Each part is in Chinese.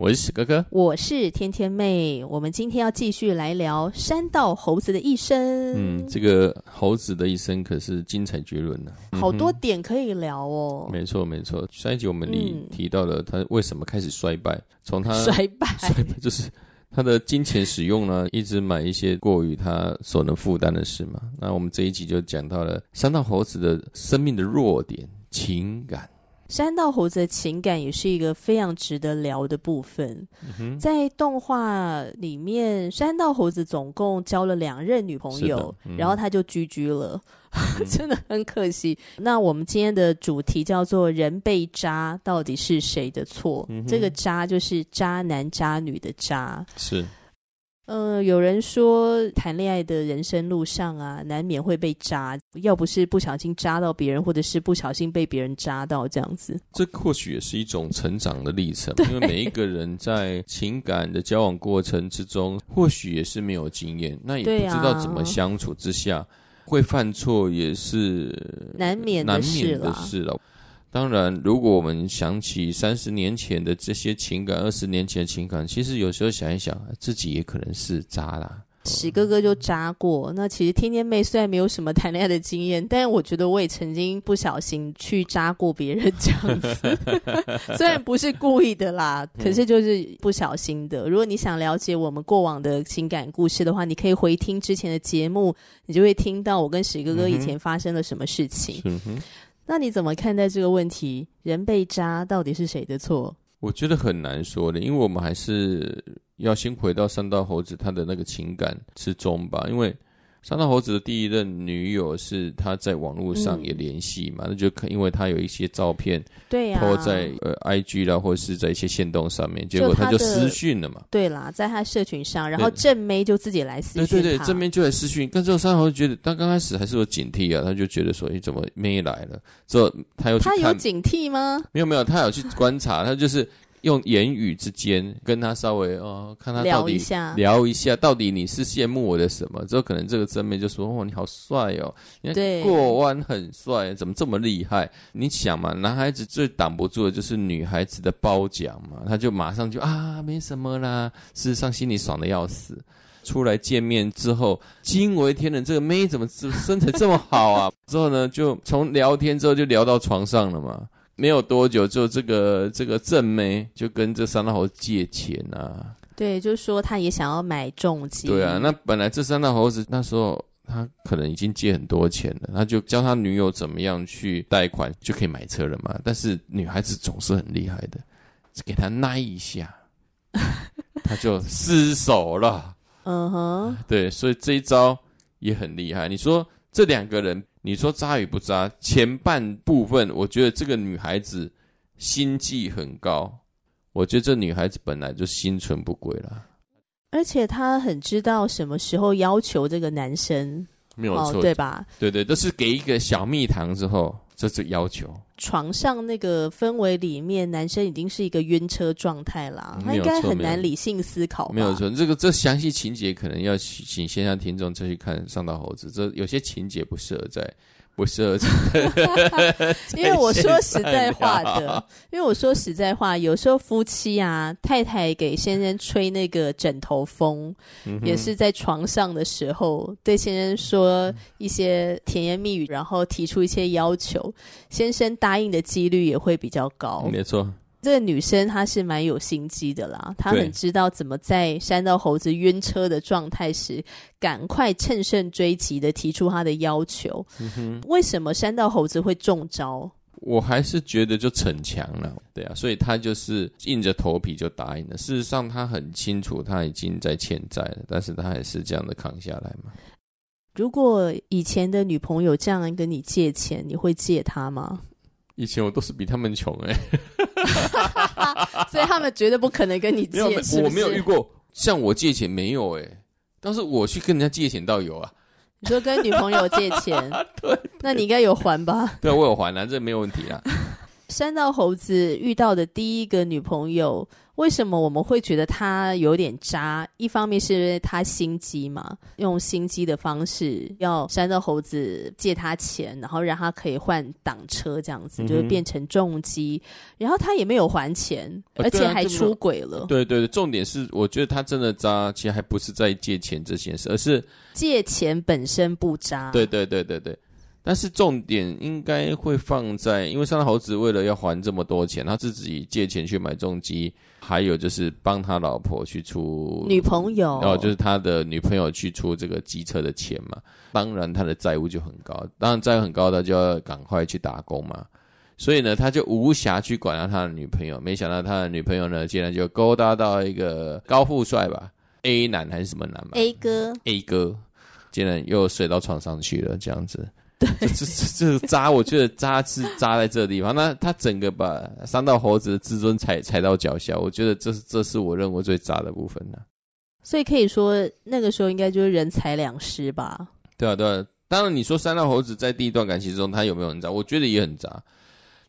我是史哥哥，我是天天妹。我们今天要继续来聊山道猴子的一生。嗯，这个猴子的一生可是精彩绝伦的，好多点可以聊哦。嗯、没错，没错。上一集我们里提到了他为什么开始衰败，从他衰败，衰败 就是他的金钱使用呢，一直买一些过于他所能负担的事嘛。那我们这一集就讲到了山道猴子的生命的弱点——情感。山道猴子的情感也是一个非常值得聊的部分。嗯、在动画里面，山道猴子总共交了两任女朋友，嗯、然后他就居居了，嗯、真的很可惜。那我们今天的主题叫做“人被渣，到底是谁的错？”嗯、这个“渣”就是渣男渣女的“渣”。是。呃，有人说谈恋爱的人生路上啊，难免会被扎，要不是不小心扎到别人，或者是不小心被别人扎到这样子。这或许也是一种成长的历程，因为每一个人在情感的交往过程之中，或许也是没有经验，那也不知道怎么相处之下，会犯错也是难免难免的事了。当然，如果我们想起三十年前的这些情感，二十年前的情感，其实有时候想一想，自己也可能是渣啦。史哥哥就渣过。那其实天天妹虽然没有什么谈恋爱的经验，但是我觉得我也曾经不小心去渣过别人这样子。虽然不是故意的啦，可是就是不小心的。如果你想了解我们过往的情感故事的话，你可以回听之前的节目，你就会听到我跟史哥哥以前发生了什么事情。那你怎么看待这个问题？人被扎到底是谁的错？我觉得很难说的，因为我们还是要先回到三道猴子他的那个情感之中吧，因为。山道猴子的第一任女友是他在网络上也联系嘛，嗯、那就可因为他有一些照片，对呀，或在呃 IG 啦，或者是在一些线动上面，结果他就私讯了嘛。对啦，在他社群上，然后正妹就自己来私讯。对对对，正妹就来私讯。但之后山道猴子觉得，他刚开始还是有警惕啊，他就觉得说，你怎么妹来了？之后他又，他有警惕吗？没有没有，他有去观察，他就是。用言语之间跟他稍微哦，看他到底聊一下，聊一下到底你是羡慕我的什么？之后可能这个真妹就说：“哦，你好帅哦，你看过弯很帅，怎么这么厉害？”你想嘛，男孩子最挡不住的就是女孩子的褒奖嘛，他就马上就啊，没什么啦。事实上心里爽的要死。出来见面之后，惊为天人，这个妹怎么身材这么好啊？之后呢，就从聊天之后就聊到床上了嘛。没有多久，就这个这个正妹就跟这三大猴子借钱啊。对，就是说他也想要买重机。对啊，那本来这三大猴子那时候他可能已经借很多钱了，他就教他女友怎么样去贷款就可以买车了嘛。但是女孩子总是很厉害的，给他拉一下，他就失手了。嗯哼，对，所以这一招也很厉害。你说这两个人。你说渣与不渣？前半部分，我觉得这个女孩子心计很高。我觉得这女孩子本来就心存不轨了，而且她很知道什么时候要求这个男生，没有错，哦，对吧？对对，都是给一个小蜜糖之后，这是要求。床上那个氛围里面，男生已经是一个晕车状态啦，他应该很难理性思考。没有错，这个这详细情节可能要请线上听众再去看《上岛猴子》，这有些情节不适合在。不是，因为我说实在话的，因为我说实在话，有时候夫妻啊，太太给先生吹那个枕头风，嗯、也是在床上的时候对先生说一些甜言蜜语，然后提出一些要求，先生答应的几率也会比较高。没错。这个女生她是蛮有心机的啦，她很知道怎么在山道猴子晕车的状态时，赶快趁胜追击的提出她的要求。为什么山道猴子会中招？我还是觉得就逞强了，对啊，所以他就是硬着头皮就答应了。事实上，他很清楚他已经在欠债了，但是他还是这样的扛下来嘛。如果以前的女朋友这样跟你借钱，你会借她吗？以前我都是比他们穷哎、欸，所以他们绝对不可能跟你借。是是我没有遇过，向我借钱没有哎、欸，但是我去跟人家借钱倒有啊。你说跟女朋友借钱，对，那你应该有还吧？对，我有还啊，这没有问题啊。山道猴子遇到的第一个女朋友，为什么我们会觉得他有点渣？一方面是因为他心机嘛，用心机的方式要山道猴子借他钱，然后让他可以换挡车，这样子、嗯、就是变成重击。然后他也没有还钱，呃、而且还出轨了。对对对，重点是我觉得他真的渣，其实还不是在借钱这件事，而是借钱本身不渣。对对对对对。但是重点应该会放在，因为山道猴子为了要还这么多钱，他自己借钱去买重机，还有就是帮他老婆去出女朋友，然后就是他的女朋友去出这个机车的钱嘛。当然他的债务就很高，当然债务很高，他就要赶快去打工嘛。所以呢，他就无暇去管到他的女朋友。没想到他的女朋友呢，竟然就勾搭到一个高富帅吧，A 男还是什么男嘛？A 哥，A 哥，竟然又睡到床上去了，这样子。对，这这这个渣，我觉得渣是渣在这个地方。那他整个把三道猴子的自尊踩踩到脚下，我觉得这是这是我认为最渣的部分呢。所以可以说，那个时候应该就是人财两失吧？对啊，对啊。当然，你说三道猴子在第一段感情中他有没有很渣？我觉得也很渣。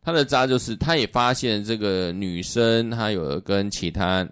他的渣就是他也发现这个女生她有跟其他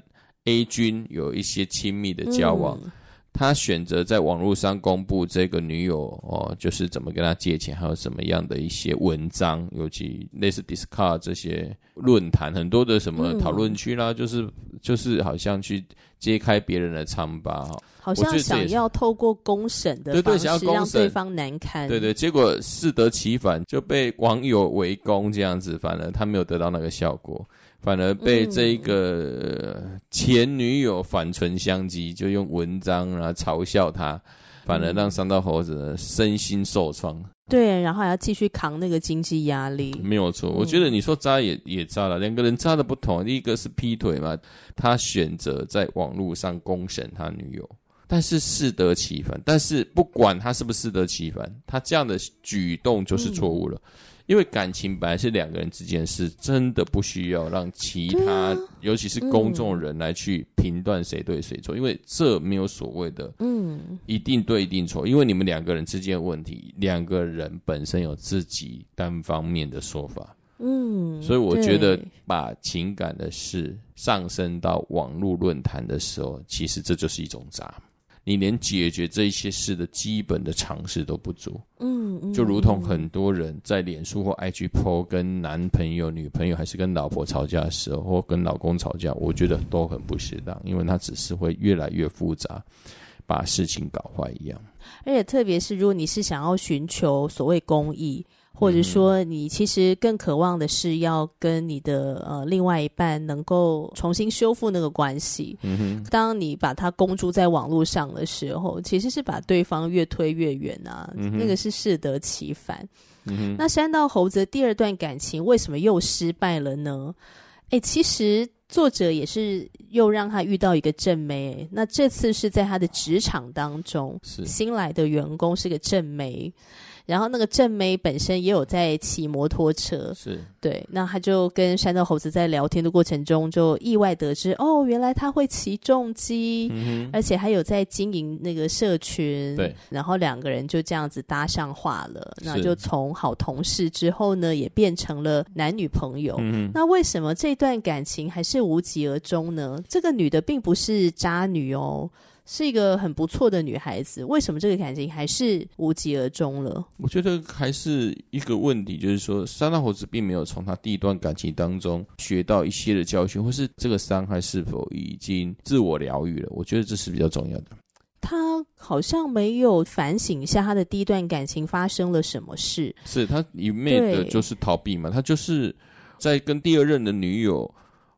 A 君有一些亲密的交往。嗯他选择在网络上公布这个女友哦，就是怎么跟他借钱，还有什么样的一些文章，尤其类似 Discard 这些论坛，很多的什么讨论区啦，嗯、就是就是好像去揭开别人的疮疤，好像想要透过公审的方式让对方难堪，对对，结果适得其反，就被网友围攻这样子，反而他没有得到那个效果。反而被这一个前女友反唇相讥，就用文章啊嘲笑他，反而让三道猴子身心受创。对，然后还要继续扛那个经济压力。没有错，我觉得你说渣也也渣了，两个人渣的不同。第一个是劈腿嘛，他选择在网络上公审他女友，但是适得其反。但是不管他是不是适得其反，他这样的举动就是错误了。嗯因为感情本来是两个人之间的事，真的不需要让其他，尤其是公众人来去评断谁对谁错，因为这没有所谓的，嗯，一定对一定错，因为你们两个人之间的问题，两个人本身有自己单方面的说法，嗯，所以我觉得把情感的事上升到网络论坛的时候，其实这就是一种渣。你连解决这一些事的基本的常识都不足，嗯，嗯，就如同很多人在脸书或 IG po 跟男朋友、女朋友还是跟老婆吵架的时候，或跟老公吵架，我觉得都很不适当，因为他只是会越来越复杂，把事情搞坏一样。而且特别是如果你是想要寻求所谓公义。或者说，你其实更渴望的是要跟你的呃另外一半能够重新修复那个关系。嗯哼，当你把它公诸在网络上的时候，其实是把对方越推越远啊。嗯，那个是适得其反。嗯，那山道猴子的第二段感情为什么又失败了呢？哎，其实作者也是又让他遇到一个正妹。那这次是在他的职场当中，新来的员工是个正妹。然后那个正妹本身也有在骑摩托车，是。对，那他就跟山道猴子在聊天的过程中，就意外得知哦，原来他会骑重机，嗯、而且还有在经营那个社群，对，然后两个人就这样子搭上话了，那就从好同事之后呢，也变成了男女朋友。嗯、那为什么这段感情还是无疾而终呢？这个女的并不是渣女哦。是一个很不错的女孩子，为什么这个感情还是无疾而终了？我觉得还是一个问题，就是说三道猴子并没有从他第一段感情当中学到一些的教训，或是这个伤害是否已经自我疗愈了？我觉得这是比较重要的。他好像没有反省一下他的第一段感情发生了什么事，是他一味的就是逃避嘛？他就是在跟第二任的女友。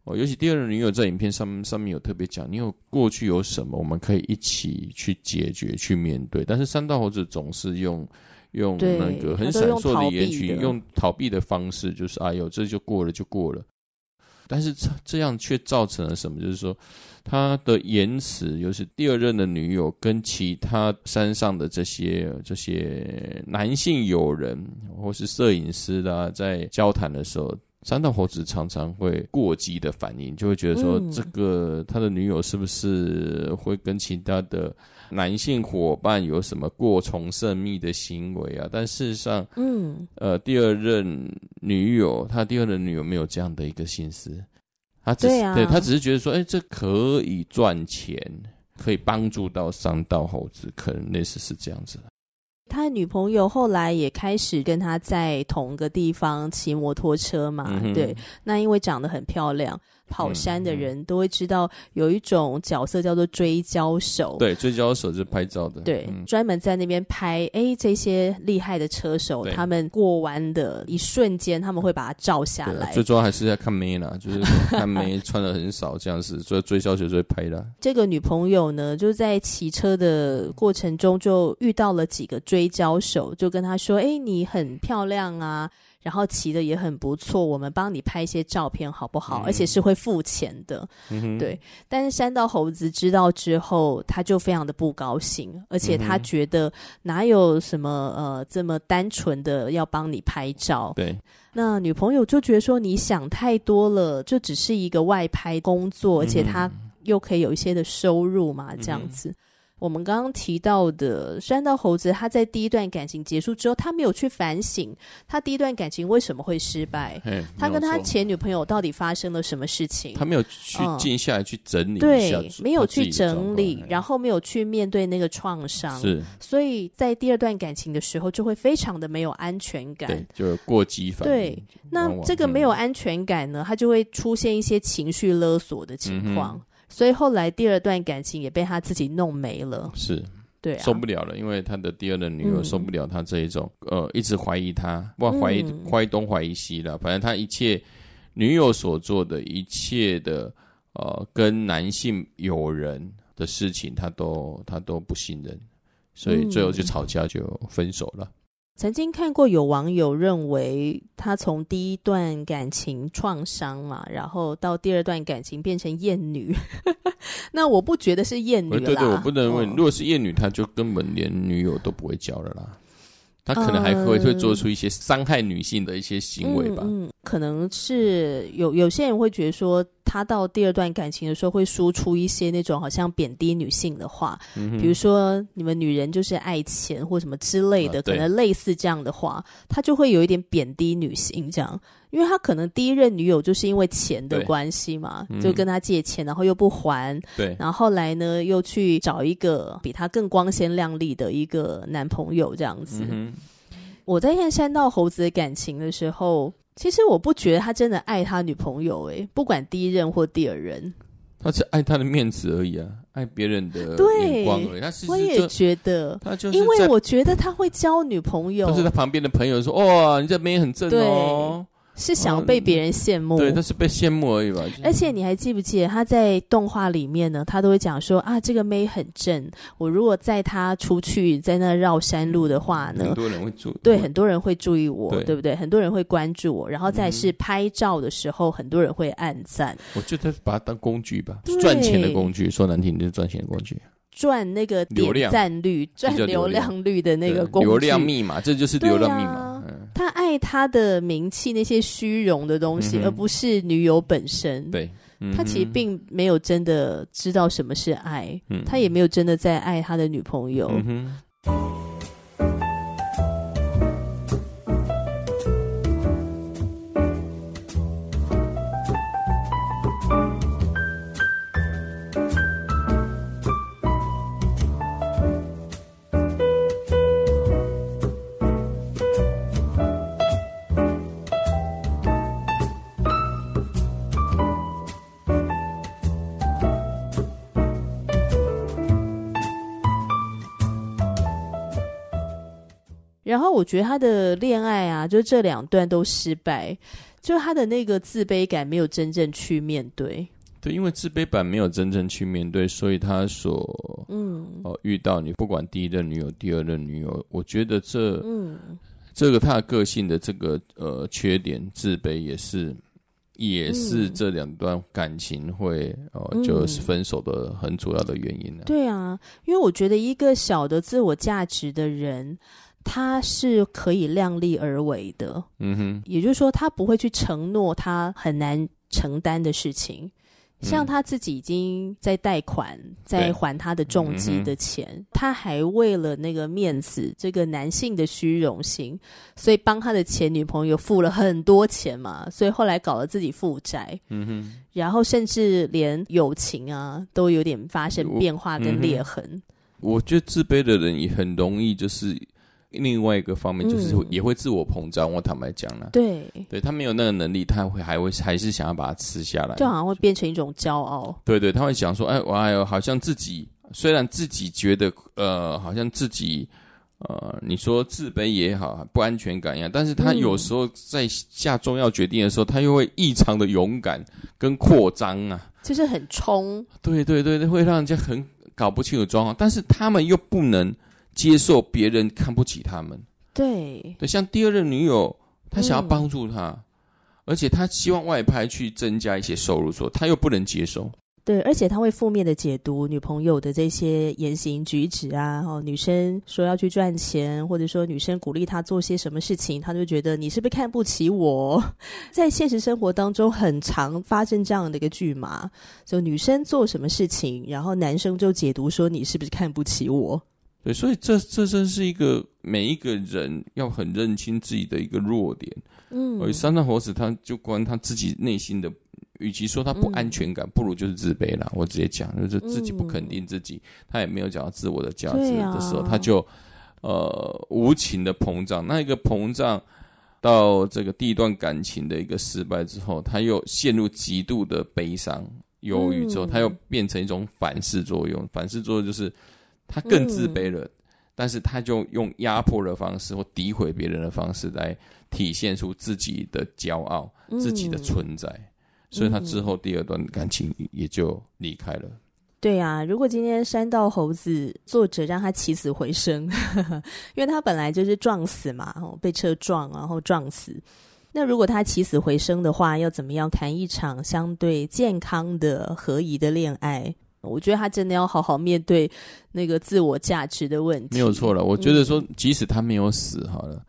哦，尤其第二任女友在影片上面上面有特别讲，你有过去有什么，我们可以一起去解决、去面对。但是三道猴子总是用用那个很闪烁的言语，用逃避的方式，就是哎呦，这就过了就过了。但是这这样却造成了什么？就是说，他的言辞，尤其第二任的女友跟其他山上的这些这些男性友人或是摄影师啦，在交谈的时候。山道猴子常常会过激的反应，就会觉得说，这个他的女友是不是会跟其他的男性伙伴有什么过从甚密的行为啊？但事实上，嗯，呃，第二任女友，他第二任女友没有这样的一个心思，他只是对啊，对，他只是觉得说，哎，这可以赚钱，可以帮助到三道猴子，可能类似是这样子的。他女朋友后来也开始跟他在同个地方骑摩托车嘛，嗯、对，那因为长得很漂亮。跑山的人都会知道，有一种角色叫做追焦手。对，追焦手就是拍照的。对，嗯、专门在那边拍。哎，这些厉害的车手，他们过弯的一瞬间，他们会把它照下来。最主要还是要看妹啦，就是看妹穿的很少这样子，所以追焦手就会拍的。这个女朋友呢，就在骑车的过程中就遇到了几个追焦手，就跟他说：“哎，你很漂亮啊。”然后骑的也很不错，我们帮你拍一些照片好不好？嗯、而且是会付钱的，嗯、对。但是山道猴子知道之后，他就非常的不高兴，而且他觉得哪有什么呃这么单纯的要帮你拍照？对。那女朋友就觉得说你想太多了，就只是一个外拍工作，而且他又可以有一些的收入嘛，这样子。嗯我们刚刚提到的山道猴子，他在第一段感情结束之后，他没有去反省他第一段感情为什么会失败，他跟他前女朋友到底发生了什么事情？他没有去静下来去整理对，没有去整理，然后没有去面对那个创伤，是，所以在第二段感情的时候就会非常的没有安全感，对，就过激反应。对，那这个没有安全感呢，他就会出现一些情绪勒索的情况。嗯所以后来第二段感情也被他自己弄没了，是，对、啊，受不了了，因为他的第二任女友受不了他这一种，嗯、呃，一直怀疑他，不怀疑怀疑东怀疑西的，反正他一切女友所做的一切的，呃，跟男性友人的事情，他都他都不信任，所以最后就吵架就分手了。曾经看过有网友认为，他从第一段感情创伤嘛，然后到第二段感情变成厌女，那我不觉得是厌女啦。对对，我不能问，哦、如果是厌女，他就根本连女友都不会交了啦。他可能还会会做出一些伤害女性的一些行为吧。嗯，嗯，可能是有有些人会觉得说。他到第二段感情的时候，会输出一些那种好像贬低女性的话，嗯、比如说你们女人就是爱钱或什么之类的，啊、可能类似这样的话，他就会有一点贬低女性这样，因为他可能第一任女友就是因为钱的关系嘛，就跟他借钱，然后又不还，对，然后后来呢又去找一个比他更光鲜亮丽的一个男朋友这样子。嗯、我在看山道猴子的感情的时候。其实我不觉得他真的爱他女朋友，哎，不管第一任或第二任，他是爱他的面子而已啊，爱别人的眼光而已。他我也觉得，他就是因为我觉得他会交女朋友，就是他旁边的朋友说：“哦，你这边很正哦。”是想要被别人羡慕，嗯，对，他是被羡慕而已吧。而且你还记不记得他在动画里面呢？他都会讲说啊，这个妹很正。我如果载她出去，在那绕山路的话呢，很多人会注对，很多人会注意我，对，对不对？很多人会关注我，然后再是拍照的时候，嗯、很多人会暗赞。我觉得把它当工具吧，赚钱的工具。说难听点，就是赚钱的工具，赚那个点赞率，赚流，流量率的那个工具，流量密码，这就是流量密码。他爱他的名气，那些虚荣的东西，嗯、而不是女友本身。对，嗯、他其实并没有真的知道什么是爱，嗯、他也没有真的在爱他的女朋友。嗯我觉得他的恋爱啊，就这两段都失败，就他的那个自卑感没有真正去面对。对，因为自卑感没有真正去面对，所以他所嗯哦遇到你，不管第一任女友、第二任女友，我觉得这嗯这个他的个性的这个呃缺点，自卑也是也是这两段感情会哦、就是分手的很主要的原因呢、啊。对啊，因为我觉得一个小的自我价值的人，他是可以量力而为的。嗯哼，也就是说，他不会去承诺他很难承担的事情。像他自己已经在贷款，嗯、在还他的重疾的钱，嗯、他还为了那个面子，这个男性的虚荣心，所以帮他的前女朋友付了很多钱嘛，所以后来搞了自己负债，嗯哼，然后甚至连友情啊都有点发生变化跟裂痕。嗯、我觉得自卑的人也很容易就是。另外一个方面就是也会自我膨胀，嗯、我坦白讲了，对，对他没有那个能力，他会还会还是想要把它吃下来，就好像会变成一种骄傲。对对，他会想说，哎，我还有好像自己虽然自己觉得呃，好像自己呃，你说自卑也好，不安全感一样，但是他有时候在下重要决定的时候，嗯、他又会异常的勇敢跟扩张啊，就是很冲。对对对，会让人家很搞不清楚状况，但是他们又不能。接受别人看不起他们，对对，像第二任女友，他想要帮助他，嗯、而且他希望外派去增加一些收入，说他又不能接受，对，而且他会负面的解读女朋友的这些言行举止啊，哦，女生说要去赚钱，或者说女生鼓励他做些什么事情，他就觉得你是不是看不起我？在现实生活当中，很常发生这样的一个剧码，就女生做什么事情，然后男生就解读说你是不是看不起我？对，所以这这真是一个每一个人要很认清自己的一个弱点。嗯，而三道猴子他就关他自己内心的，与其说他不安全感，嗯、不如就是自卑了。我直接讲，就是自己不肯定自己，嗯、他也没有讲到自我的价值的时候，啊、他就呃无情的膨胀。那一个膨胀到这个第一段感情的一个失败之后，他又陷入极度的悲伤、忧郁之后，嗯、他又变成一种反噬作用。反噬作用就是。他更自卑了，嗯、但是他就用压迫的方式或诋毁别人的方式来体现出自己的骄傲、嗯、自己的存在，所以他之后第二段感情也就离开了。对啊，如果今天山道猴子作者让他起死回生，呵呵，因为他本来就是撞死嘛，被车撞然后撞死。那如果他起死回生的话，要怎么样谈一场相对健康的、合宜的恋爱？我觉得他真的要好好面对那个自我价值的问题。没有错了，我觉得说，即使他没有死，好了。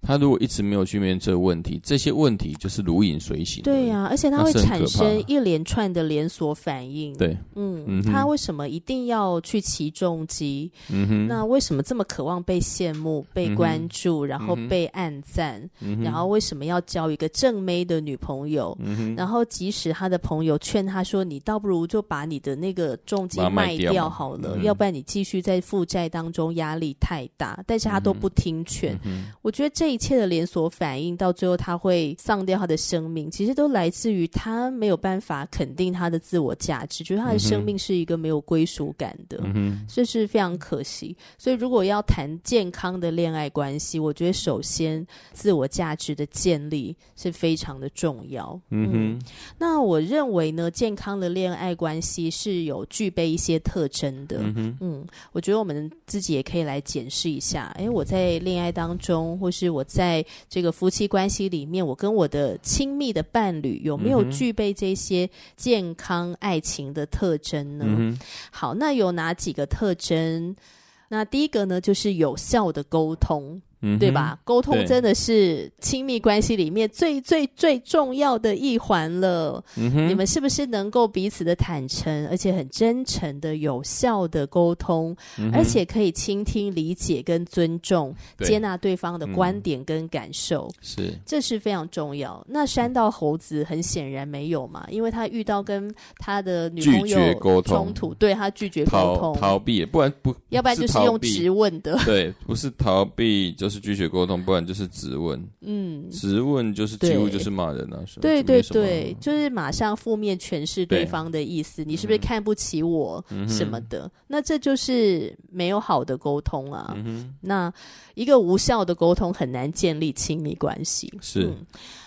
他如果一直没有去面对这个问题，这些问题就是如影随形。对呀、啊，而且他会产生一连串的连锁反应。对，嗯，嗯他为什么一定要去骑重机？嗯哼，那为什么这么渴望被羡慕、被关注，然后被暗赞？嗯，然后为什么要交一个正妹的女朋友？然后即使他的朋友劝他说：“你倒不如就把你的那个重机卖掉好了，嗯、要不然你继续在负债当中压力太大。”但是他都不听劝。嗯，我觉得这。这一切的连锁反应，到最后他会丧掉他的生命，其实都来自于他没有办法肯定他的自我价值，觉得他的生命是一个没有归属感的，嗯哼，这是非常可惜。所以，如果要谈健康的恋爱关系，我觉得首先自我价值的建立是非常的重要。嗯哼，那我认为呢，健康的恋爱关系是有具备一些特征的。嗯哼，嗯，我觉得我们自己也可以来检视一下。诶，我在恋爱当中，或是我。我在这个夫妻关系里面，我跟我的亲密的伴侣有没有具备这些健康爱情的特征呢？嗯、好，那有哪几个特征？那第一个呢，就是有效的沟通。嗯，对吧？沟通真的是亲密关系里面最最最重要的一环了。你们是不是能够彼此的坦诚，而且很真诚的、有效的沟通，嗯、而且可以倾听、理解跟尊重、接纳对方的观点跟感受？是、嗯，这是非常重要。那山道猴子很显然没有嘛，因为他遇到跟他的女朋友冲突，对他拒绝沟通，逃避，不然不，要不然就是用质问的，对，不是逃避就。就是拒绝沟通，不然就是质问。嗯，质问就是几乎就是骂人了？对对对，就是马上负面诠释对方的意思。你是不是看不起我什么的？那这就是没有好的沟通啊。那一个无效的沟通很难建立亲密关系。是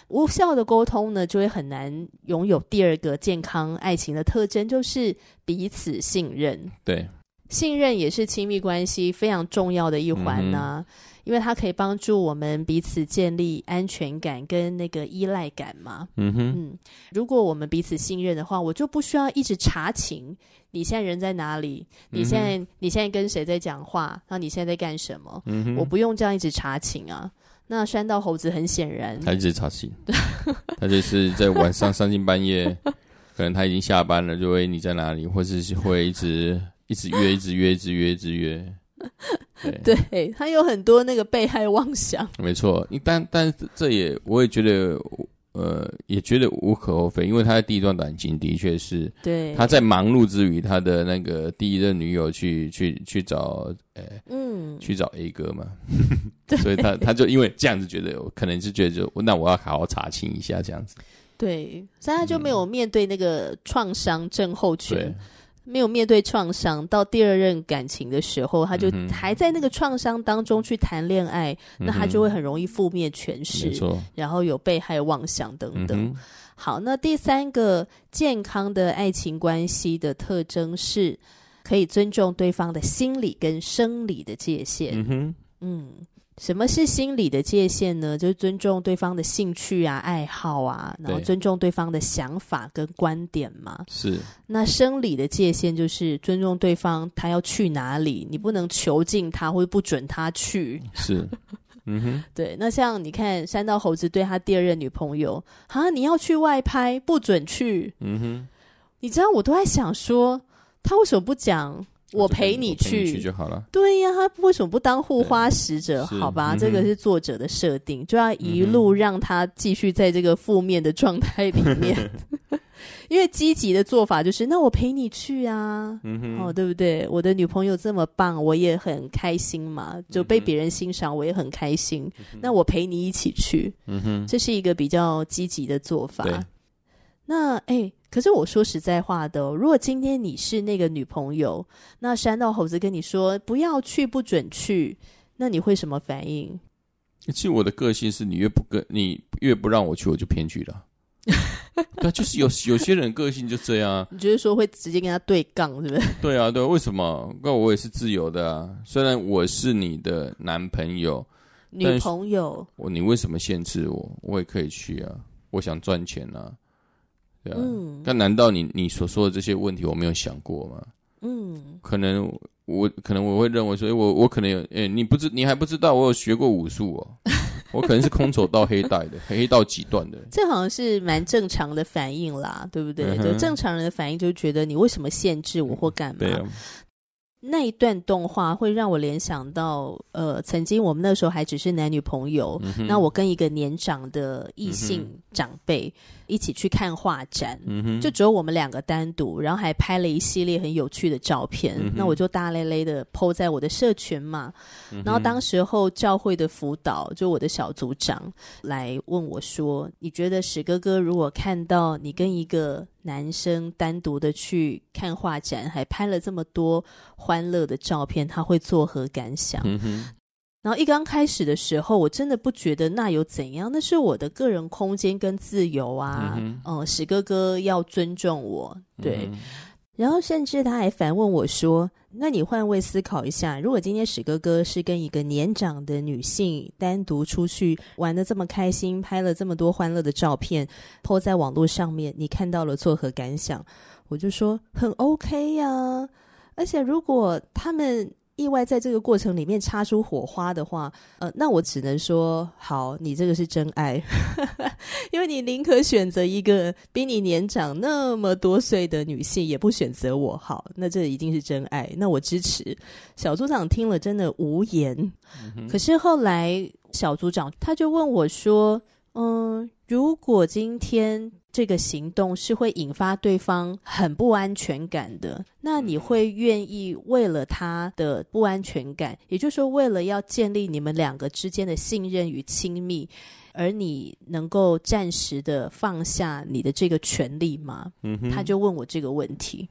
无效的沟通呢，就会很难拥有第二个健康爱情的特征，就是彼此信任。对。信任也是亲密关系非常重要的一环呢、啊。嗯因为它可以帮助我们彼此建立安全感跟那个依赖感嘛。嗯哼，嗯，如果我们彼此信任的话，我就不需要一直查情。你现在人在哪里？你现在、嗯、你现在跟谁在讲话？那你现在在干什么？我不用这样一直查情啊。那山道猴子很显然，他一直查情，他就是在晚上三更半夜，可能他已经下班了，就会你在哪里，或者是会一直一直约，一直约，一直约，一直约。对，对，他有很多那个被害妄想，没错。但但这也我也觉得，呃，也觉得无可厚非，因为他的第一段感情的确是，对，他在忙碌之余，他的那个第一任女友去去去找，呃，嗯，去找 A 哥嘛，所以他他就因为这样子觉得，可能就觉得就那我要好好查清一下这样子，对，所以他就没有面对那个创伤症候群。嗯没有面对创伤，到第二任感情的时候，他就还在那个创伤当中去谈恋爱，嗯、那他就会很容易负面诠释，然后有被害妄想等等。嗯、好，那第三个健康的爱情关系的特征是，可以尊重对方的心理跟生理的界限。嗯哼，嗯。什么是心理的界限呢？就是尊重对方的兴趣啊、爱好啊，然后尊重对方的想法跟观点嘛。是。那生理的界限就是尊重对方，他要去哪里，你不能囚禁他或者不准他去。是。嗯哼。对。那像你看，山道猴子对他第二任女朋友，啊，你要去外拍，不准去。嗯哼。你知道，我都在想说，他为什么不讲？我陪你去，去就好了。对呀，他为什么不当护花使者？好吧，这个是作者的设定，就要一路让他继续在这个负面的状态里面。因为积极的做法就是，那我陪你去啊，哦，对不对？我的女朋友这么棒，我也很开心嘛，就被别人欣赏，我也很开心。那我陪你一起去，嗯哼，这是一个比较积极的做法。那哎。可是我说实在话的哦，如果今天你是那个女朋友，那山道猴子跟你说不要去，不准去，那你会什么反应？其实我的个性是你越不跟，你越不让我去，我就偏去了。对，就是有有些人个性就这样啊。你觉得说会直接跟他对杠，是不是？对啊，对啊，为什么？那我也是自由的啊。虽然我是你的男朋友、女朋友，我你为什么限制我？我也可以去啊，我想赚钱啊。对啊，但难道你你所说的这些问题我没有想过吗？嗯，可能我可能我会认为说，我我可能有，诶，你不知你还不知道我有学过武术哦，我可能是空手道黑带的，黑道几段的。这好像是蛮正常的反应啦，对不对？嗯、就正常人的反应就是觉得你为什么限制我或干嘛？那一段动画会让我联想到，呃，曾经我们那时候还只是男女朋友，嗯、那我跟一个年长的异性长辈。嗯一起去看画展，嗯、哼就只有我们两个单独，然后还拍了一系列很有趣的照片。嗯、那我就大咧咧的 po 在我的社群嘛。嗯、然后当时候教会的辅导，就我的小组长来问我说：“你觉得史哥哥如果看到你跟一个男生单独的去看画展，还拍了这么多欢乐的照片，他会作何感想？”嗯然后一刚开始的时候，我真的不觉得那有怎样，那是我的个人空间跟自由啊。嗯，史哥哥要尊重我，对。嗯、然后甚至他还反问我说：“那你换位思考一下，如果今天史哥哥是跟一个年长的女性单独出去玩的这么开心，拍了这么多欢乐的照片，po 在网络上面，你看到了作何感想？”我就说：“很 OK 呀、啊，而且如果他们……”意外在这个过程里面擦出火花的话，呃，那我只能说好，你这个是真爱，因为你宁可选择一个比你年长那么多岁的女性，也不选择我。好，那这一定是真爱，那我支持。小组长听了真的无言。嗯、可是后来小组长他就问我说：“嗯，如果今天……”这个行动是会引发对方很不安全感的。那你会愿意为了他的不安全感，也就是说，为了要建立你们两个之间的信任与亲密，而你能够暂时的放下你的这个权利吗？嗯，他就问我这个问题，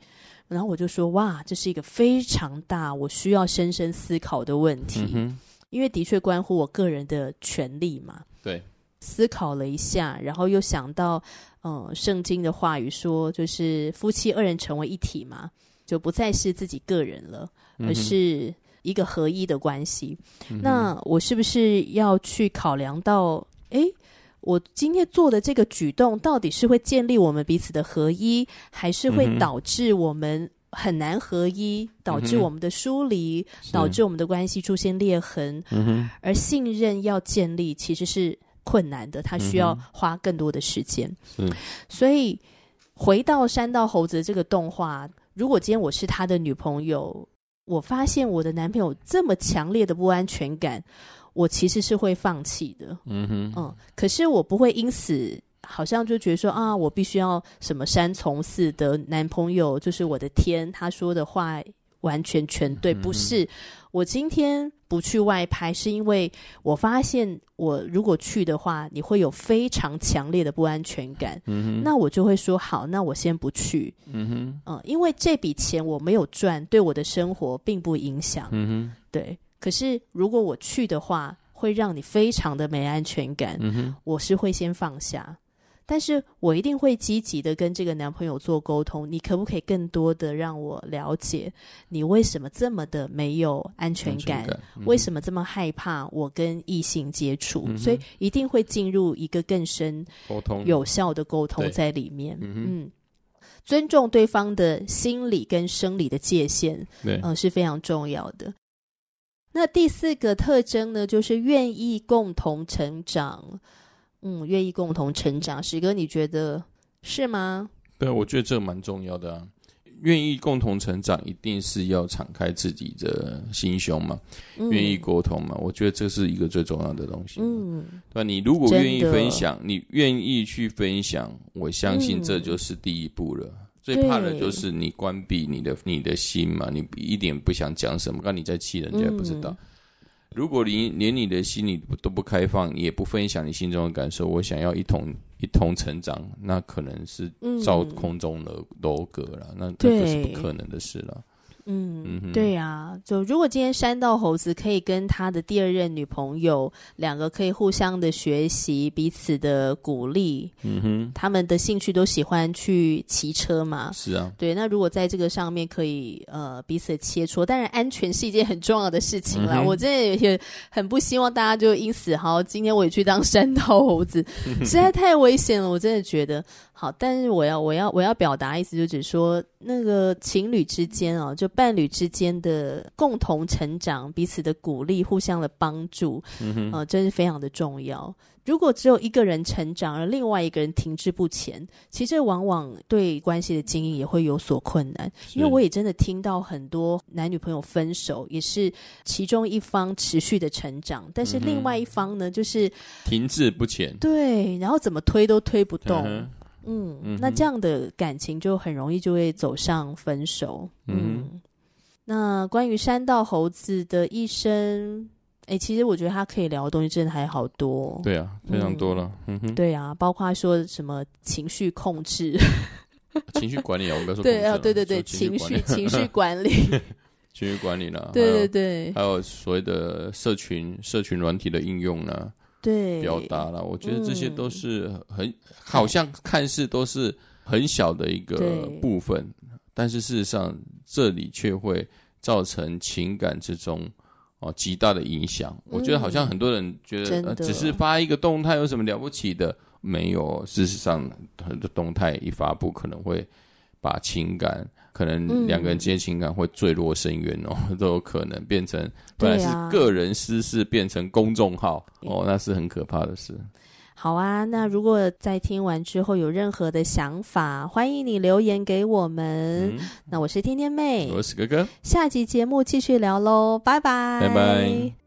然后我就说：哇，这是一个非常大，我需要深深思考的问题，嗯，因为的确关乎我个人的权利嘛。对。思考了一下，然后又想到，嗯，圣经的话语说，就是夫妻二人成为一体嘛。就不再是自己个人了，而是一个合一的关系。嗯、那我是不是要去考量到，诶，我今天做的这个举动，到底是会建立我们彼此的合一，还是会导致我们很难合一，嗯、导致我们的疏离，导致我们的关系出现裂痕？嗯、而信任要建立，其实是困难的，他需要花更多的时间。嗯、所以回到山道猴子这个动画，如果今天我是他的女朋友，我发现我的男朋友这么强烈的不安全感，我其实是会放弃的。嗯哼，嗯，可是我不会因此好像就觉得说啊，我必须要什么三从四德男朋友就是我的天，他说的话完全全对，不是。嗯我今天不去外拍，是因为我发现，我如果去的话，你会有非常强烈的不安全感。嗯哼，那我就会说好，那我先不去。嗯哼，嗯，因为这笔钱我没有赚，对我的生活并不影响。嗯哼，对。可是如果我去的话，会让你非常的没安全感。嗯哼，我是会先放下。但是我一定会积极的跟这个男朋友做沟通，你可不可以更多的让我了解你为什么这么的没有安全感？全感嗯、为什么这么害怕我跟异性接触？嗯、所以一定会进入一个更深沟通、有效的沟通在里面。嗯，嗯，尊重对方的心理跟生理的界限，对，嗯、呃，是非常重要的。那第四个特征呢，就是愿意共同成长。嗯，愿意共同成长，史哥，你觉得是吗？对，我觉得这个蛮重要的啊。愿意共同成长，一定是要敞开自己的心胸嘛，愿、嗯、意沟通嘛。我觉得这是一个最重要的东西。嗯，对，你如果愿意分享，你愿意去分享，我相信这就是第一步了。嗯、最怕的就是你关闭你的你的心嘛，你一点不想讲什么，那你在气人家也不知道。嗯如果你连你的心里都不开放，也不分享你心中的感受，我想要一同一同成长，那可能是造空中的楼阁了，嗯、那这个是不可能的事了。嗯，嗯对呀、啊，就如果今天山道猴子可以跟他的第二任女朋友两个可以互相的学习，彼此的鼓励，嗯哼，他们的兴趣都喜欢去骑车嘛，是啊，对，那如果在这个上面可以呃彼此切磋，当然安全是一件很重要的事情啦。嗯、我真的也很不希望大家就因此好，今天我也去当山道猴子，实在太危险了，我真的觉得。好，但是我要我要我要表达意思，就只说那个情侣之间啊，就伴侣之间的共同成长，彼此的鼓励，互相的帮助，嗯，呃，真是非常的重要。如果只有一个人成长，而另外一个人停滞不前，其实往往对关系的经营也会有所困难。因为我也真的听到很多男女朋友分手，也是其中一方持续的成长，但是另外一方呢，就是停滞不前。对，然后怎么推都推不动。嗯嗯，嗯那这样的感情就很容易就会走上分手。嗯，嗯，那关于山道猴子的一生，哎，其实我觉得他可以聊的东西真的还好多。对啊，非常多了。嗯，嗯哼，对啊，包括说什么情绪控制、情绪管理啊，我们说对啊，对对对，情绪 情绪管理、情绪管理呢？对对对，还有所谓的社群社群软体的应用呢？对，表达了，我觉得这些都是很、嗯、好像看似都是很小的一个部分，但是事实上这里却会造成情感之中哦极大的影响。嗯、我觉得好像很多人觉得只是发一个动态有什么了不起的？没有，事实上很多动态一发布可能会把情感。可能两个人之间情感会坠落深渊哦，嗯、都有可能变成本来是个人私事变成公众号、啊、哦，那是很可怕的事。好啊，那如果在听完之后有任何的想法，欢迎你留言给我们。嗯、那我是天天妹，我是哥哥，下集节目继续聊喽，拜拜，拜拜。